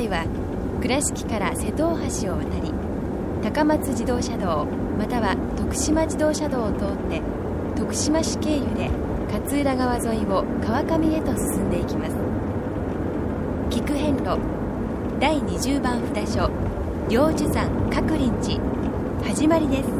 回は倉敷から瀬戸大橋を渡り高松自動車道または徳島自動車道を通って徳島市経由で勝浦川沿いを川上へと進んでいきます。菊遍路第20番札所領樹山鶴林寺始まりです。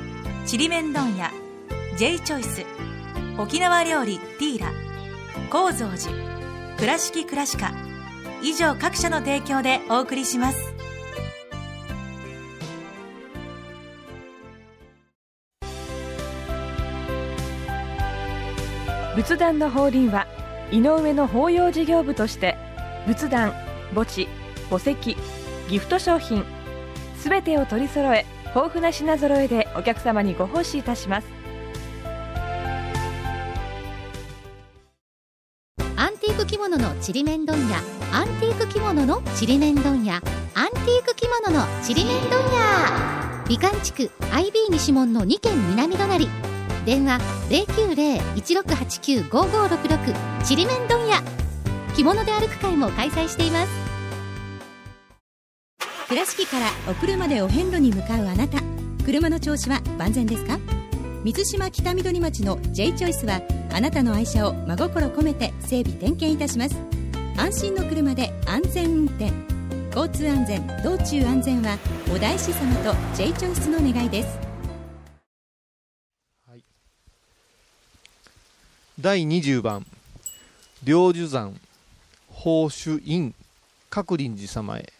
ちりめん問屋 J チョイス沖縄料理ティーラ高蔵寺倉敷倉歯科以上各社の提供でお送りします。仏壇の法輪は井上の法要事業部として仏壇墓地墓石ギフト商品すべてを取り揃え豊富な品揃えでお客様にご奉仕いたします。アンティーク着物のちりめん問屋。アンティーク着物のちりめん問屋。アンティーク着物のちりめん問屋。美観地区 IB 西門の2軒南隣。電話090-1689-5566ちりめん問屋。着物で歩く会も開催しています。倉敷からお車でお遍路に向かうあなた。車の調子は万全ですか？水島北緑町の J チョイスはあなたの愛車を真心込めて整備点検いたします。安心の車で安全運転。交通安全道中安全はお大師様と J チョイスの願いです。第20番。領樹山宝珠院鶴林寺様へ。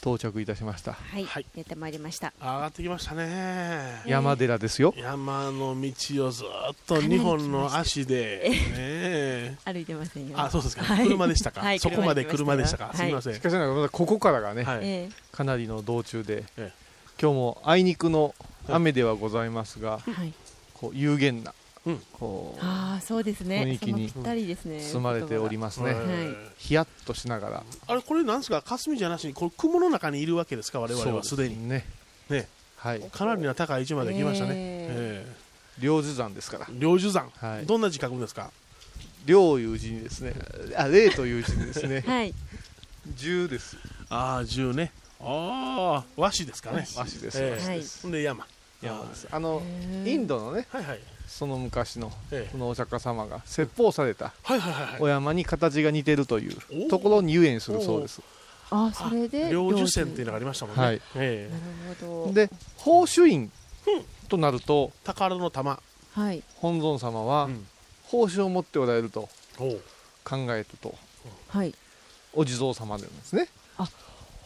到着いたしました。はい、出てまいりました。上がってきましたね。山寺ですよ。山の道をずっと2本の足で、ね、歩いてませんよ。あそうですか、はい。車でしたか、はいそこまで車でしたか、はい。すみません。しかしながらまだここからがね、はい。えかなりの道中で、え今日もあいにくの雨ではございますが、えはい。こう有限な、うんこうああそうですね。雰囲気にそのぴったりですね包まれておりますね、はい。ヒヤッとしながら。あれこれなんですか？霞じゃなしにこれ雲の中にいるわけですか？我々はすでに。ね。ね。はい。かなりな高い位置まで来ましたね、ええ領樹山ですから。え領樹山、はい。どんな字書くんですか？領いう字にですね。あ霊という字にですね。はい。十です。ああ10ね。ああ和紙ですかね。和紙です。ええ。和紙です。ほんで山。山です。あのインドのねはいはいその昔のええ。このお釈迦様が説法された。お山に形が似てるというところに遊園するそうです。あそれで領樹線っていうのがありましたもんね、はい。ええ。なるほど。で宝珠院となると宝の玉。はい。本尊様はうん。宝珠を持っておられると考えると。はい。お地蔵様なんですね。あ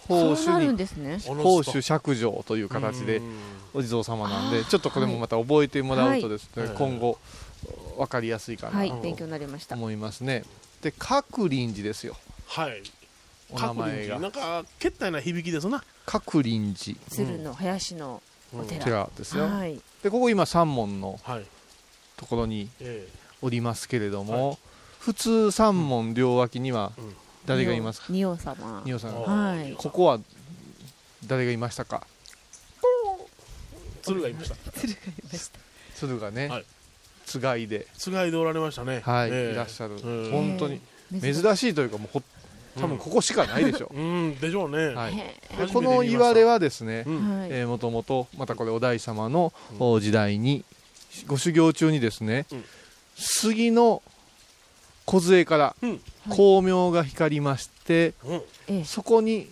宝そうなるん珠にね。宝珠釈上と。いう形でうん。お地蔵様なんでちょっとこれもまた覚えてもらうとですね、はい。今後分かりやすいかなとはい勉強になりました。思いますね。で鶴林寺ですよ。はい。お名前鶴林寺。なんがかけったいな響きですな。鶴林寺。鶴の林のお寺。寺ですよ、はい。でここ今三門のはい。ところにえおりますけれども、普通三門両脇にはうん誰がいますか？仁王様。仁王さんはい。ここは誰がいましたか？え鶴がいました。鶴がいました。鶴がね、はい。つがいで、つがいでおられましたね。はいええ。いらっしゃる、うん。本当に珍珍しいというかもうほ多分ここしかないでしょ。う、うんでしょうね、はい、この言われはですね、えーもともとまたこれお大師様のお時代にご修行中にですね、うん。杉の梢からうん光明が光りまして、うん。ええ。そこに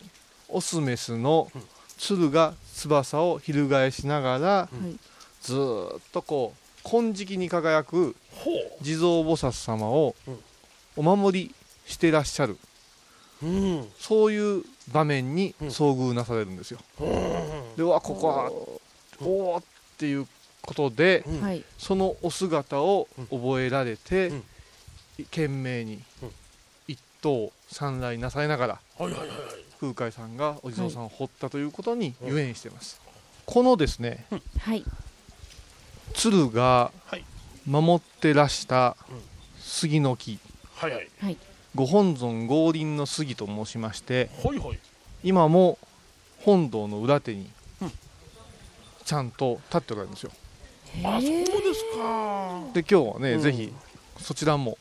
オスメスの鶴が翼を翻しながら、はい。ずーっとこう金色に輝く地蔵菩薩様をうん。お守りしてらっしゃる。うん。そういう場面に遭遇なされるんですよ。でうわここはおおっていうことで、うん。はいそのお姿を覚えられて、うん。懸命に頭三来なされながらはいはいはいはい。空海さんがお地蔵さんを掘ったということにゆえんしてます、このですねはい。鶴がはい。守ってらした杉の木。はいはい。ご本尊合林の杉と申しまして今も本堂の裏手にちゃんと立っておられるんですよ。あそうですか。で今日はね、うん。ぜひそちらも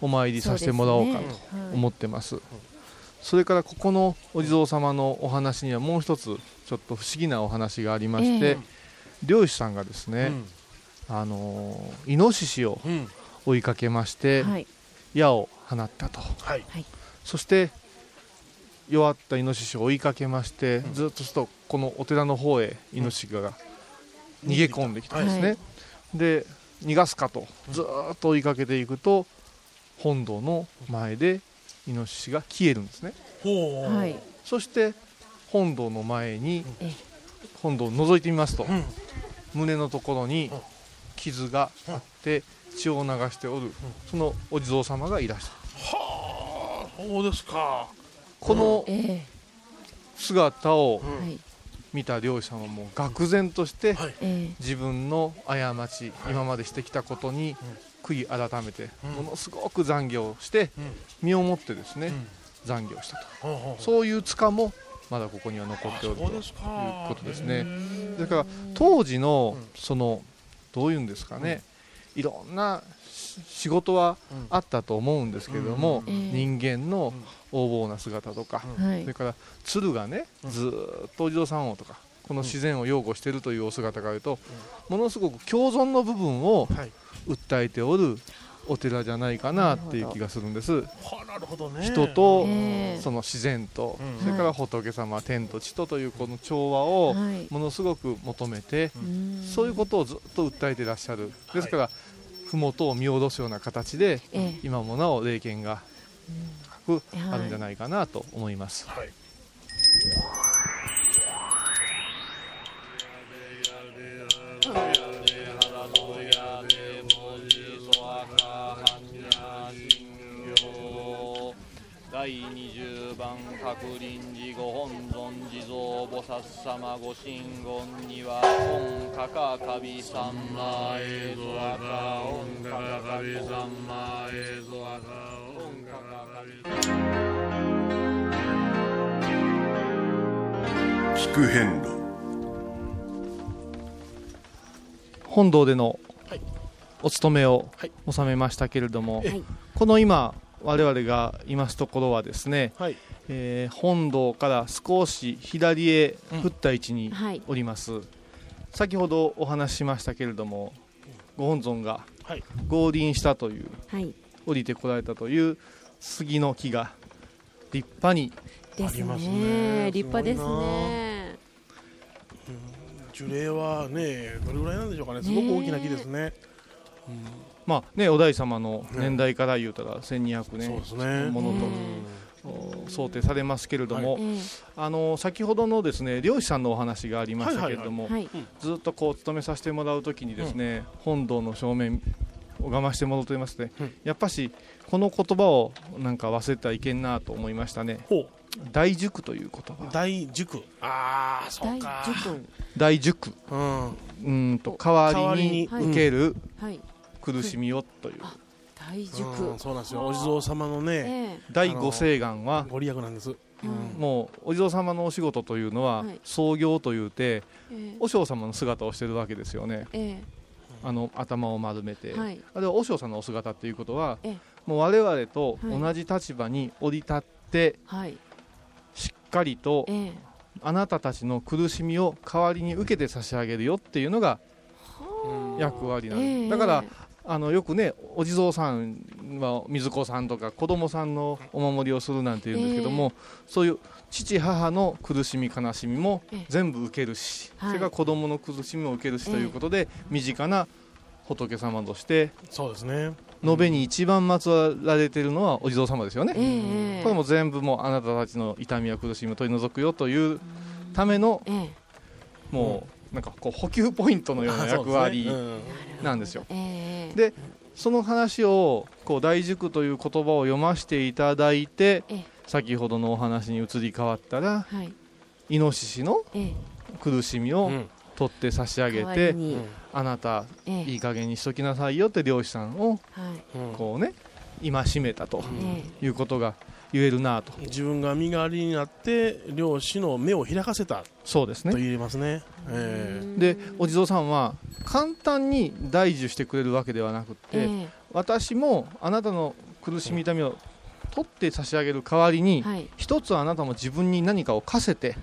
お参りさせてもらおうかと思ってます。それからここのお地蔵様のお話にはもう一つちょっと不思議なお話がありまして、ええ漁師さんがですね、うん。あのーイノシシをうん。追いかけまして、はい。矢を放ったと。はい。そして弱ったイノシシを追いかけまして、ずっとするとこのお寺の方へイノシシが逃げ込んできたんですね、はい。で逃がすかと。ずーっと追いかけていくと本堂の前でイノシシが消えるんですね。はい。そして本堂の前にええ。本堂を覗いてみますと、うん。胸のところにうん。傷があって血を流しておる、そのお地蔵様がいらっしゃるはあそうですか。このえ姿を見た漁師さんはもう愕然としてはい。え自分の過ち今までしてきたことに悔い改めてうん。ものすごく残業をしてうん。身をもってですねうん。残業したと。そういう塚もまだここには残あっておるということですね。だから当時のうん。そのどういうんですかねいろんなし仕事はうんあったと思うんですけれども人間の横暴な姿とかそれから鶴がねうん。ずーっとお地蔵さんをとかこの自然を擁護しているというお姿があるとものすごく共存の部分をはい。訴えておるお寺じゃないかなっていう気がするんです。はあなるほどね。人とええ。その自然とうん。それから仏様天と地とというこの調和をはい。ものすごく求めてうん。そういうことをずっと訴えていらっしゃる。ですから麓を見下ろすような形でええ。今もなお霊験が深くはいあるんじゃないかなと思います。はい第20番各臨時ご本尊地蔵菩薩様ご神言には御かかかびさんまえぞあか御かかかびさんまえぞあか御かかかび聞く遍路。本堂でのはいお勤めをはい。収めましたけれども、はい。この今我々がいますところはですね、はい。えー本堂から少し左へ振った位置にはいおります、先ほどお話ししましたけれどもご本尊がはい。合輪したというはい。降りてこられたという杉の木が立派にですありますね。ね立派ですすごいね樹齢はねどれぐらいなんでしょうかね。すごく大きな木ですねまあねお大様の年代から言うたら1200そう年ものと想定されますけれども、えあの先ほどのですね漁師さんのお話がありましたけれども、えはい。ずっとこう勤めさせてもらうときにですね、本堂の正面を我慢してもらうと言いますね、うん。やっぱしこの言葉をなんか忘れてはいけんなと思いましたね。ほう。大塾という言葉。大塾。ああそう大か受大塾。うん。うーんと代わりに代わりに。受けるはい苦しみをという、大う塾んそうなんですよ。お地蔵様のねえ第五聖願はご利益なんです。えうん。もうお地蔵様のお仕事というのははい。創業というてええ。和尚様の姿をしてるわけですよね。えあの頭を丸めて、えはい。あれは和尚さんのお姿っていうことはええ。もう我々とはい。同じ立場に降り立ってはい。しっかりとええ。あなたたちの苦しみを代わりに受けて差し上げるよっていうのが役割なんです、ええ。だからあのよくねお地蔵さんは水子さんとか子供さんのお守りをするなんて言うんですけども、そういう父母の苦しみ悲しみもええ全部受けるし、はい。それから子供の苦しみも受けるしええということで、身近な仏様として、そうですね。延べに一番祀られているのはお地蔵様ですよね、ええ。これも全部もうあなたたちの痛みや苦しみを取り除くよというためのええ。もうなんかこう補給ポイントのような役割なんですよ。ええでその話をこう大塾という言葉を読ませていただいてええ。先ほどのお話に移り変わったらはい。イノシシのええ。苦しみを取って差し上げて、あなたええ。いい加減にしときなさいよって漁師さんをはい。こうね戒めたとえいうことが言えるなと。自分が身代わりになって漁師の目を開かせた。そうですね。と言えますね。えでお地蔵さんは簡単に代受してくれるわけではなくって、ええ。私もあなたの苦しみ痛みを取って差し上げる代わりに、はい。一つあなたも自分に何かを課せて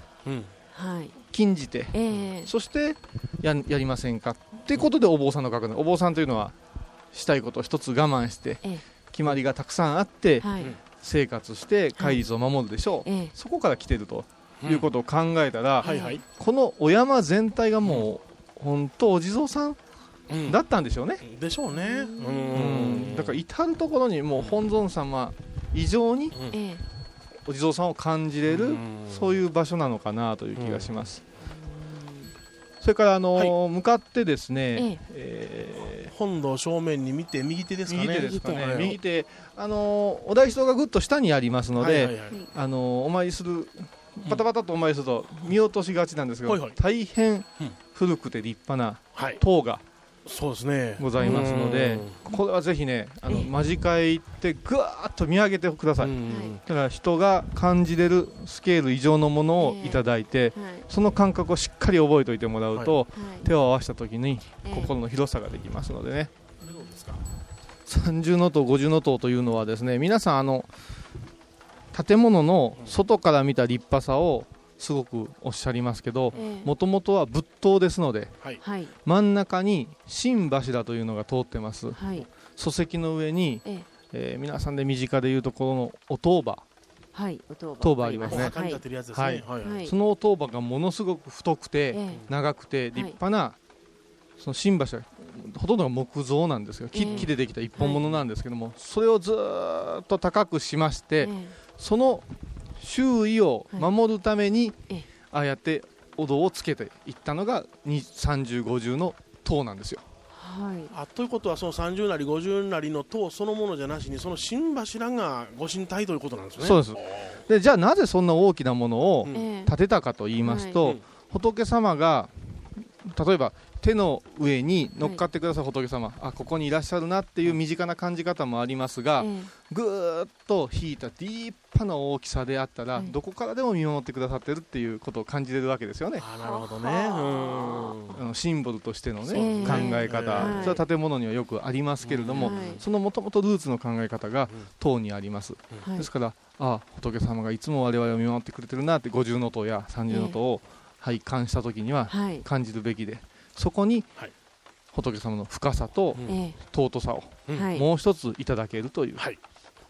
はい。禁じて、ええ。そしてややりませんかってことでお坊さんの格好お坊さんというのはしたいことを一つ我慢して、ええ決まりがたくさんあって、はい。生活して戒律を守るでしょう、ええ。そこから来てるということを考えたら、はいはい。このお山全体がもう本当お地蔵さんだったんでしょうね、でしょうね。うん。だから至る所にもう本尊様以上にええ。お地蔵さんを感じれるそういう場所なのかなという気がします。それからあのー向かってですね、え本堂正面に見て右手ですかね。右手ですかね。はい右手。あのーお大師堂がぐっと下にありますので、はいはいはい。あのーお参りするパタパタとお参りすると見落としがちなんですけど、はいはい。大変古くて立派な塔がそうですね。ございますので、これはぜひねあの間近へ行ってぐわーっと見上げてください、だから人が感じれるスケール以上のものをいただいて、その感覚をしっかり覚えておいてもらうと、手を合わせた時に心の広さができますのでね、三重の塔五重の塔というのはですね皆さんあの建物の外から見た立派さをすごくおっしゃりますけどええ。もともとは仏塔ですので、はい。真ん中に新柱というのが通ってます、はい。礎石の上に、ええ。えー皆さんで身近でいうところのお塔場はいお当塔場ありますね、はい。そのお塔場がものすごく太くて、ええ。長くて立派な、その新柱ほとんどが木造なんですよ。木,、ええ。木でできた一本物なんですけども、それをずーっと高くしまして、ええ。その周囲を守るために、ええ。ああやってお堂をつけていったのが30、50の塔なんですよ。はい。あということはその30なり50なりの塔そのものじゃなしにその新柱がご神体ということなんですね。そうです。でじゃあなぜそんな大きなものをええ。建てたかと言いますと、はい仏様が例えば手の上に乗っかってくださる仏様、あここにいらっしゃるなっていう身近な感じ方もありますが、えぐーっと引いた立派な大きさであったら、どこからでも見守ってくださってるっていうことを感じれるわけですよね。なるほどね。うん。あのシンボルとしての、ね考え方、はい。それは建物にはよくありますけれども、はい。そのもともとルーツの考え方が塔にあります、はいですからああ仏様がいつも我々を見守ってくれてるなって五重塔や三重塔を拝観した時にははい。感じるべきで、そこに仏様の深さとええ。尊さをはい。もう一ついただけるという、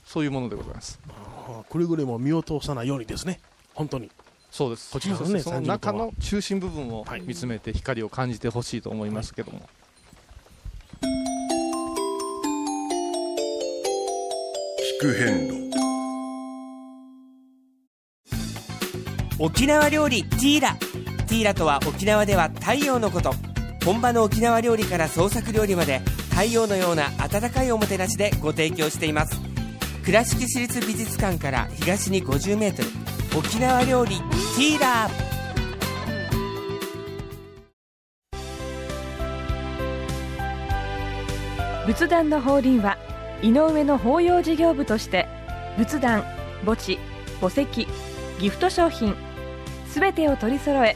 そういうものでございます。あくれぐれも見落とさないようにですね。本当に。そうです。こちらのねその30の塔は中の中心部分を見つめて光を感じてほしいと思いますけども、聞く変路。沖縄料理ティーラ。ティーラとは沖縄では太陽のこと本場の沖縄料理から創作料理まで太陽のような温かいおもてなしでご提供しています。倉敷市立美術館から東に 50m 沖縄料理ティーラー。仏壇の法輪は井上の法要事業部として仏壇墓地墓石ギフト商品すべてを取り揃え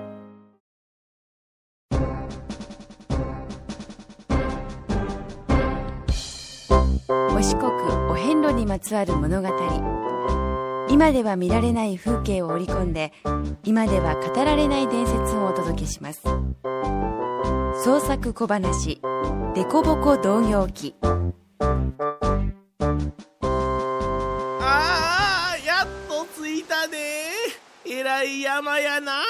お四国お遍路にまつわる物語。今では見られない風景を織り込んで今では語られない伝説をお届けします。創作小話「デコボコ同業記」ああやっと着いたでえらい山やな。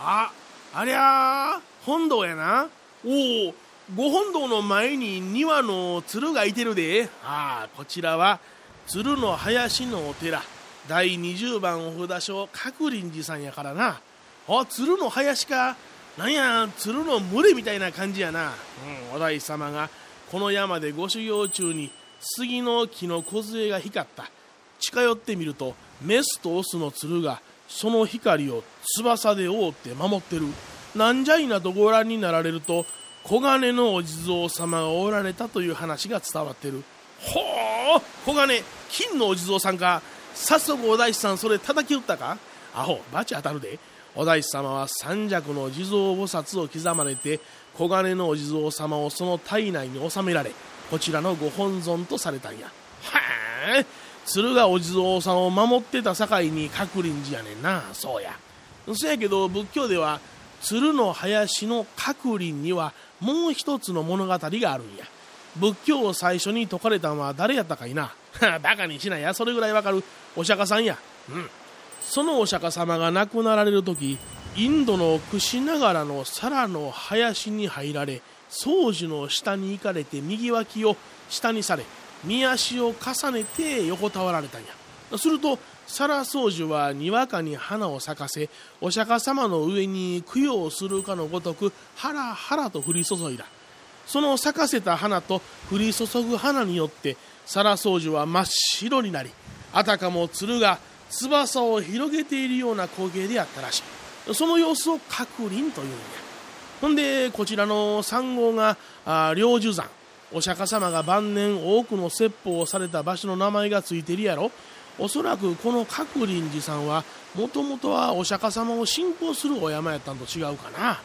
あありゃ本堂やな。おおご本堂の前に庭の鶴がいてるで。ああこちらは鶴の林のお寺。第20番お札所角林寺さんやからな。あ鶴の林か。なんや鶴の群れみたいな感じやな、うん、お大師様がこの山でご修行中に杉の木の梢が光った。近寄ってみるとメスとオスの鶴がその光を翼で覆って守ってる。なんじゃいなとご覧になられると黄金のお地蔵様がおられたという話が伝わってる。ほう。黄金金のお地蔵さんか早速お大師さんそれ叩き打ったか？アホバチ当たるで。お大師様は三尺の地蔵菩薩を刻まれて黄金のお地蔵様をその体内に収められこちらのご本尊とされたんや。はあ。鶴がお地蔵さんを守ってた境に角林寺やねんな。そうや。そやけど仏教では鶴の林の角林にはもう一つの物語があるんや。仏教を最初に説かれたのは誰やったかいな。バカにしないやそれぐらいわかるお釈迦さんや。うん。そのお釈迦様が亡くなられる時インドの櫛ながらの皿の林に入られ宗樹の下に行かれて右脇を下にされ見足を重ねて横たわられたんや。すると皿宗樹はにわかに花を咲かせお釈迦様の上に供養するかのごとくハラハラと降り注いだ。その咲かせた花と降り注ぐ花によって皿宗樹は真っ白になりあたかも鶴が翼を広げているような光景であったらしい。その様子を角林というんやほんでこちらの三号が領寿山。お釈迦様が晩年多くの説法をされた場所の名前がついてるやろ。おそらくこの角林寺さんはもともとはお釈迦様を信仰するお山やったんと違うかな。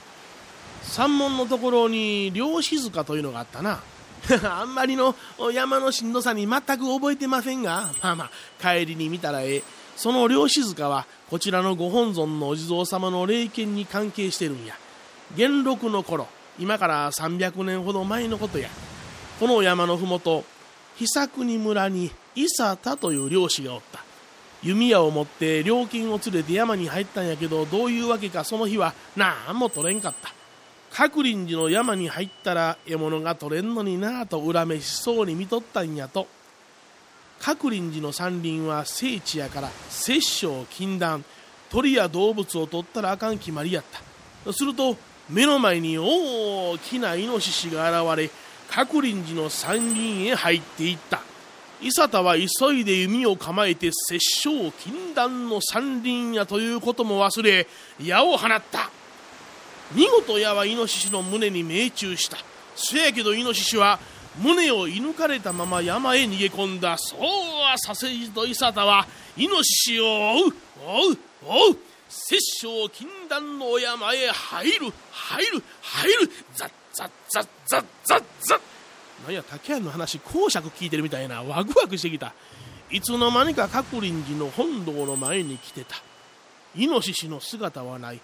山門のところに漁師塚というのがあったな。あんまりの山のしんどさに全く覚えてませんがまあまあ帰りに見たらええ。その漁師塚はこちらのご本尊のお地蔵様の霊験に関係してるんや。元禄の頃今から300年ほど前のことや。この山のふもと久国村に伊佐田という漁師がおった。弓矢を持って料金を連れて山に入ったんやけどどういうわけかその日はなんも取れんかった。角林寺の山に入ったら獲物が取れんのになぁと恨めしそうに見とったんやと。角林寺の山林は聖地やから殺生禁断。鳥や動物を取ったらあかん決まりやった。すると目の前に大きなイノシシが現れ角林寺の山林へ入っていった。伊佐田は急いで弓を構えて殺生禁断の山林やということも忘れ矢を放った。見事矢はイノシシの胸に命中した。せやけどイノシシは胸を射抜かれたまま山へ逃げ込んだ。そうはさせじと伊佐田はイノシシを追う。追う。追う。殺生禁断の山へ入る。入る。入る。ザッザッザッザッザッザッ。なんや竹谷の話講釈聞いてるみたいなワクワクしてきた。いつの間にか角林寺の本堂の前に来てた。イノシシの姿はない。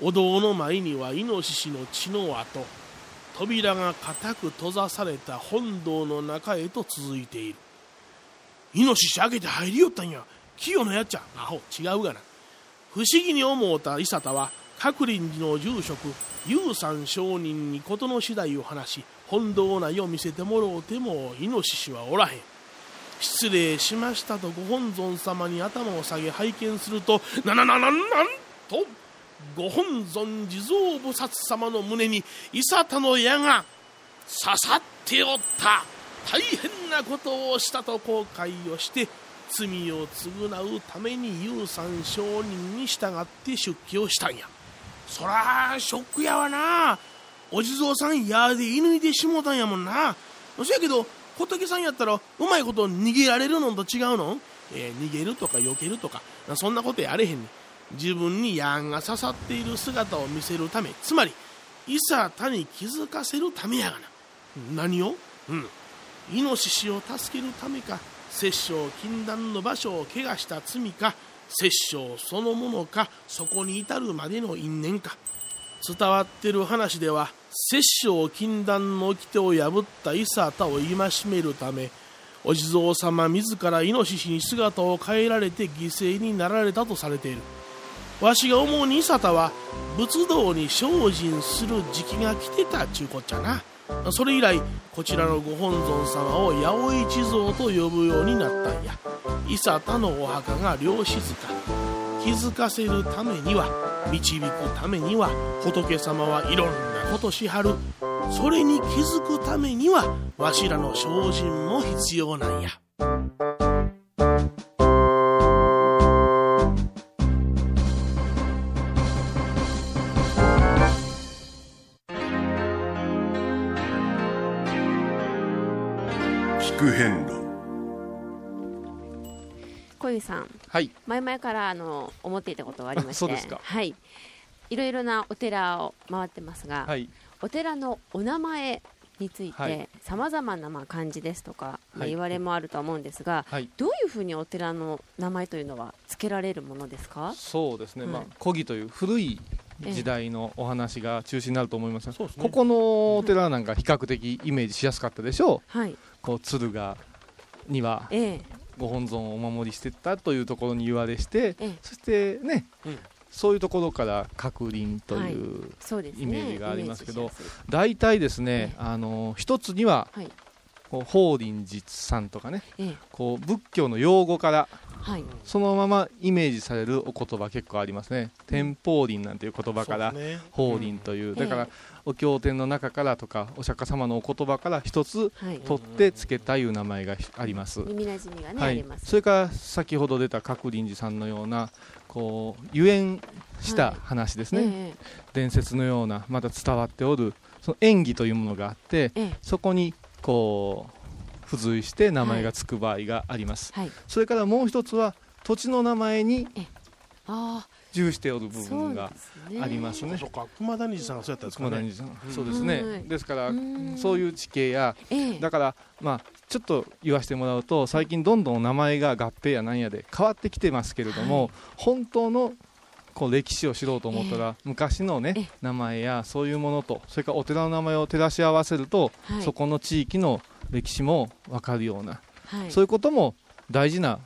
お堂の前にはイノシシの血の跡。扉が固く閉ざされた本堂の中へと続いている。イノシシ開けて入りよったんや。清のやっちゃ。アホ違うがな。不思議に思うた伊佐田は角林寺の住職遊山上人に事の次第を話し本堂内を見せてもろうてもイノシシはおらへん。失礼しましたとご本尊様に頭を下げ拝見するとなななななんとご本尊地蔵菩薩様の胸に伊佐田の矢が刺さっておった。大変なことをしたと後悔をして罪を償うために遊山上人に従って出家をしたんや。そらショックやわな。お地蔵さん矢で射抜いてしもたんやもんな。そやけど仏さんやったらうまいこと逃げられるのと違うの、えー、逃げるとか避けるとか。そんなことやれへんね自分に矢が刺さっている姿を見せるため。つまりいさ他に気づかせるためやがな。何を？うん。イノシシを助けるためか摂政禁断の場所を怪我した罪か摂政そのものかそこに至るまでの因縁か。伝わってる話では摂政禁断の掟を破った伊佐田を戒めるためお地蔵様自らイノシシに姿を変えられて犠牲になられたとされている。わしが思うに伊佐田は仏道に精進する時期が来てたちゅうこっちゃな。それ以来こちらのご本尊様を八百一蔵と呼ぶようになったんや。伊佐田のお墓が漁師塚気づかせるためには導くためには仏様はいろんなことしはる。それに気づくためにはわしらの精進も必要なんや。小遊さん、はい、前々からあの思っていたことがありまして。そうですか。はい、いろいろなお寺を回ってますが、はい。お寺のお名前についはい。てさまざまなまあ漢字ですとか、まあ、はい。言われもあるとは思うんですが、はい。どういうふうにお寺の名前というのは付けられるものですか？そうですね、はい。まあ、古義という古い時代のお話が中心になると思います。が、そうですね。ここのお寺なんか比較的イメージしやすかったでしょう、はい。こう鶴がにはええご本尊をお守りしてたというところに言われして、ええ。そしてね、うん。そういうところから閣林とはい。いうイメージがありますけど、大体ですね、あの一つには、はい。こう法輪寺さんとかね、ええ。こう仏教の用語からはい。そのままイメージされるお言葉結構ありますね。天宝輪なんていう言葉から法輪という、ん。だから、えお経典の中からとかお釈迦様のお言葉から一つはい。取ってつけたいう名前があります、耳なじみがね、はい。あります。それから先ほど出た覚林寺さんのようなこうゆえんした話ですね、ええ。伝説のようなまた伝わっておるその演技というものがあって、ええ。そこにこう付随して名前がつく場合があります、はい。それからもう一つは土地の名前にあ重しておる部分がですね。ありますね。そうか。熊谷さんがそうやったんですかね。熊谷さん、うん。そうですね、はい。ですからうん。そういう地形やええ。だからまあちょっと言わせてもらうと最近どんどん名前が合併やなんやで変わってきてますけれども、はい。本当のこう歴史を知ろうと思ったら、昔のねええ。名前やそういうものとそれからお寺の名前を照らし合わせると、はい。そこの地域の歴史も分かるような、はい。そういうことも大事な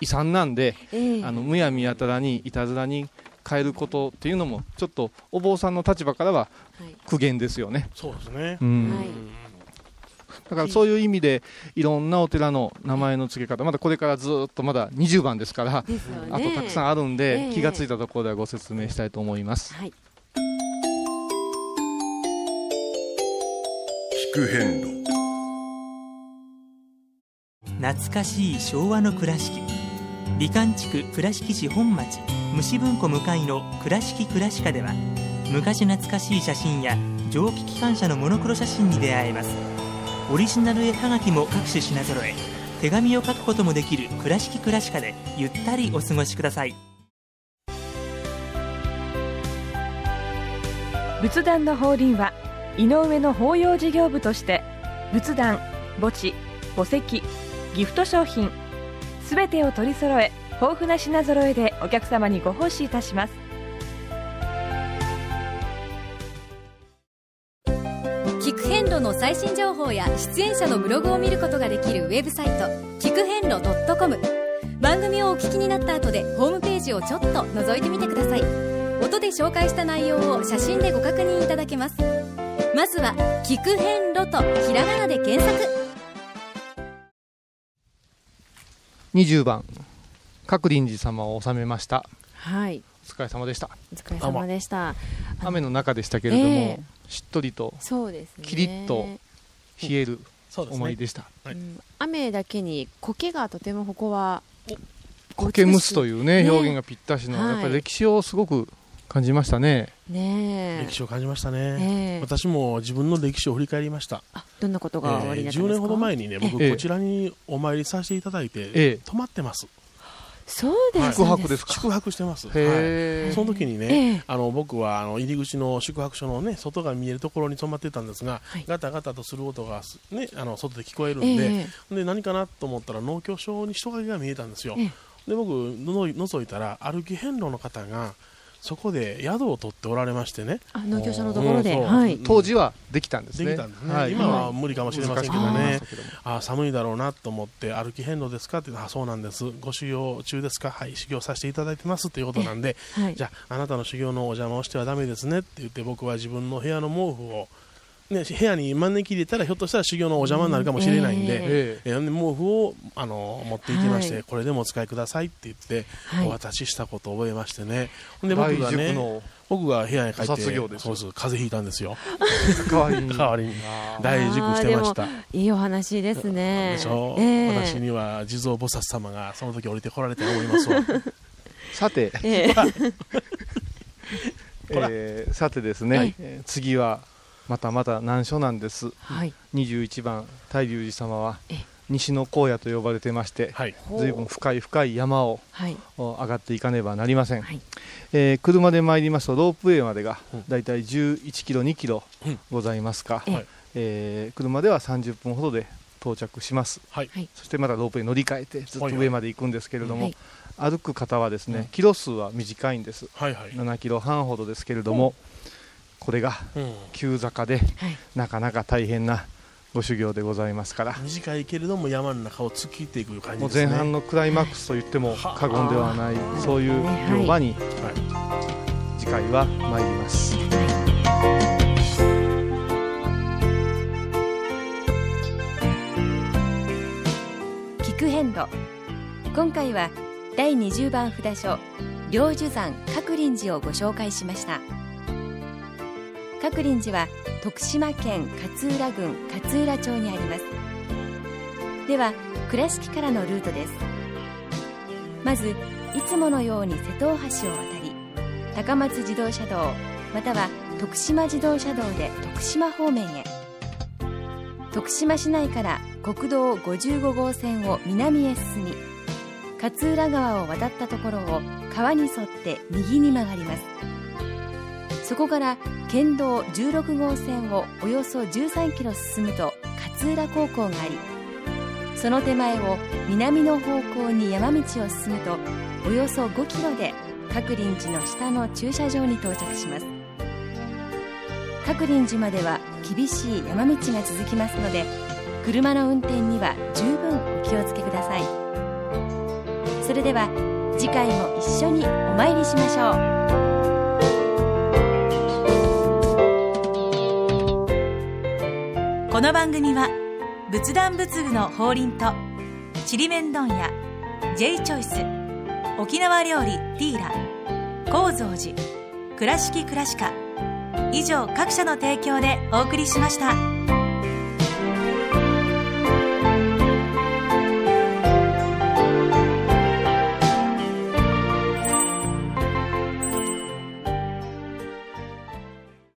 遺産なんで、ええ。あのむやみやたらにいたずらに変えることっていうのもちょっとお坊さんの立場からははい。苦言ですよね。そうですね。うん。はいだからそういう意味でいろんなお寺の名前の付け方まだこれからずっとまだ20番ですからね。あとたくさんあるんで、ええ。気がついたところではご説明したいと思います。はい。聞く遍路。懐かしい昭和の倉敷。美観地区倉敷市本町。虫文庫向かいの「倉敷倉歯科」では昔懐かしい写真や蒸気機関車のモノクロ写真に出会えますオリジナル絵はがきも各種品揃え手紙を書くこともできる「倉敷倉歯科」でゆったりお過ごしください。仏壇の法輪は井上の法要事業部として仏壇墓地墓石ギフト商品すべてを取り揃え豊富な品揃えでお客様にご奉仕いたします。遍路の最新情報や出演者のブログを見ることができるウェブサイト聞く遍路 .com 番組をお聞きになった後でホームページをちょっと覗いてみてください。音で紹介した内容を写真でご確認いただけます。まずは「聞く遍路」とひらがなで検索。20番。覚林寺様を収めました。はい。お疲れ様でした。お疲れ様でした。雨の中でしたけれども、ええしっとりとそうですね。キリッと冷える思いでした、うん。雨だけに苔がとてもここは苔むすというねね。表現がぴったしの、はい。やっぱり歴史をすごく感じましたね。ねえ。歴史を感じましたね、ええ。私も自分の歴史を振り返りました。どんなことがおありになったんですか、10年ほど前にね僕ええ。こちらにお参りさせていただいて、ええ。泊まってますそうです。宿泊ですか？宿泊してます。はい。その時にえねえ、あの僕はあの入り口の宿泊所のね外が見えるところに泊まってたんですが、ガタガタとする音がすねあの外で聞こえるんで、えで何かなと思ったら農協所に人影が見えたんですよ。ええ。で僕の覗いたら歩き遍路の方がそこで宿を取っておられましてね。あ農協所のところで、うんそう。はい、当時はできたんですね。できたんですね、はい。今は無理かもしれませんけどね。あ寒いだろうなと思って歩き遍路ですかってあそうなんです。ご修行中ですか？はい修行させていただいてますっていうことなんで、えはい。じゃああなたの修行のお邪魔をしてはダメですねって言って僕は自分の部屋の毛布をね、部屋に招き入れたらひょっとしたら修行のお邪魔になるかもしれないんで,、ええ。ーで毛布をあの持って行きまして、はい。これでもお使いくださいって言って、はい。お渡ししたことを覚えましてね。ほんで僕がねの僕が部屋に帰ってご卒業ですそうそう風邪ひいたんですよ。代わりに代わりに。あー。大塾してました。いいお話ですね。でしょ、ええ。私には地蔵菩薩様がその時降りてこられたと思いますわ。さて、ええ。えーさてですね、えー次はまたまた難所なんです、はい。21番大龍寺様はえ西の荒野と呼ばれてまして、はい。随分深い深い山をはい。お上がっていかねばなりません、はい。えー車で参りますとロープウェイまでがうん。だいたい11キロ2キロうん。ございますが、えはい。えー車では30分ほどで到着します。はい。はい。そしてまたロープウェイ乗り換えてずっと上まで行くんですけれども、はい歩く方はですね、うん。キロ数は短いんです。はいはい、7キロ半ほどですけれども、これがうん。急坂ではい。なかなか大変なご修行でございますから、短いけれども山の中を突き切っていく感じね。前半のクライマックスと言っても過言ではない、そういう行場に次回は参ります。菊遍路今回は第20番札所両樹山鶴林寺をご紹介しました林寺は徳島県勝浦郡勝浦町にあります。では倉敷からのルートです。まずいつものように瀬戸大橋を渡り高松自動車道または徳島自動車道で徳島方面へ。徳島市内から国道55号線を南へ進み勝浦川を渡ったところを川に沿って右に曲がります。そこから県道16号線をおよそ13キロ進むと勝浦高校がありその手前を南の方向に山道を進むとおよそ5キロで鶴林寺の下の駐車場に到着します。鶴林寺までは厳しい山道が続きますので車の運転には十分お気をつけください。それでは次回も一緒にお参りしましょう。この番組は仏壇仏具の法輪とちりめん問屋 J チョイス沖縄料理ティーラ高蔵寺倉敷倉歯科以上各社の提供でお送りしました。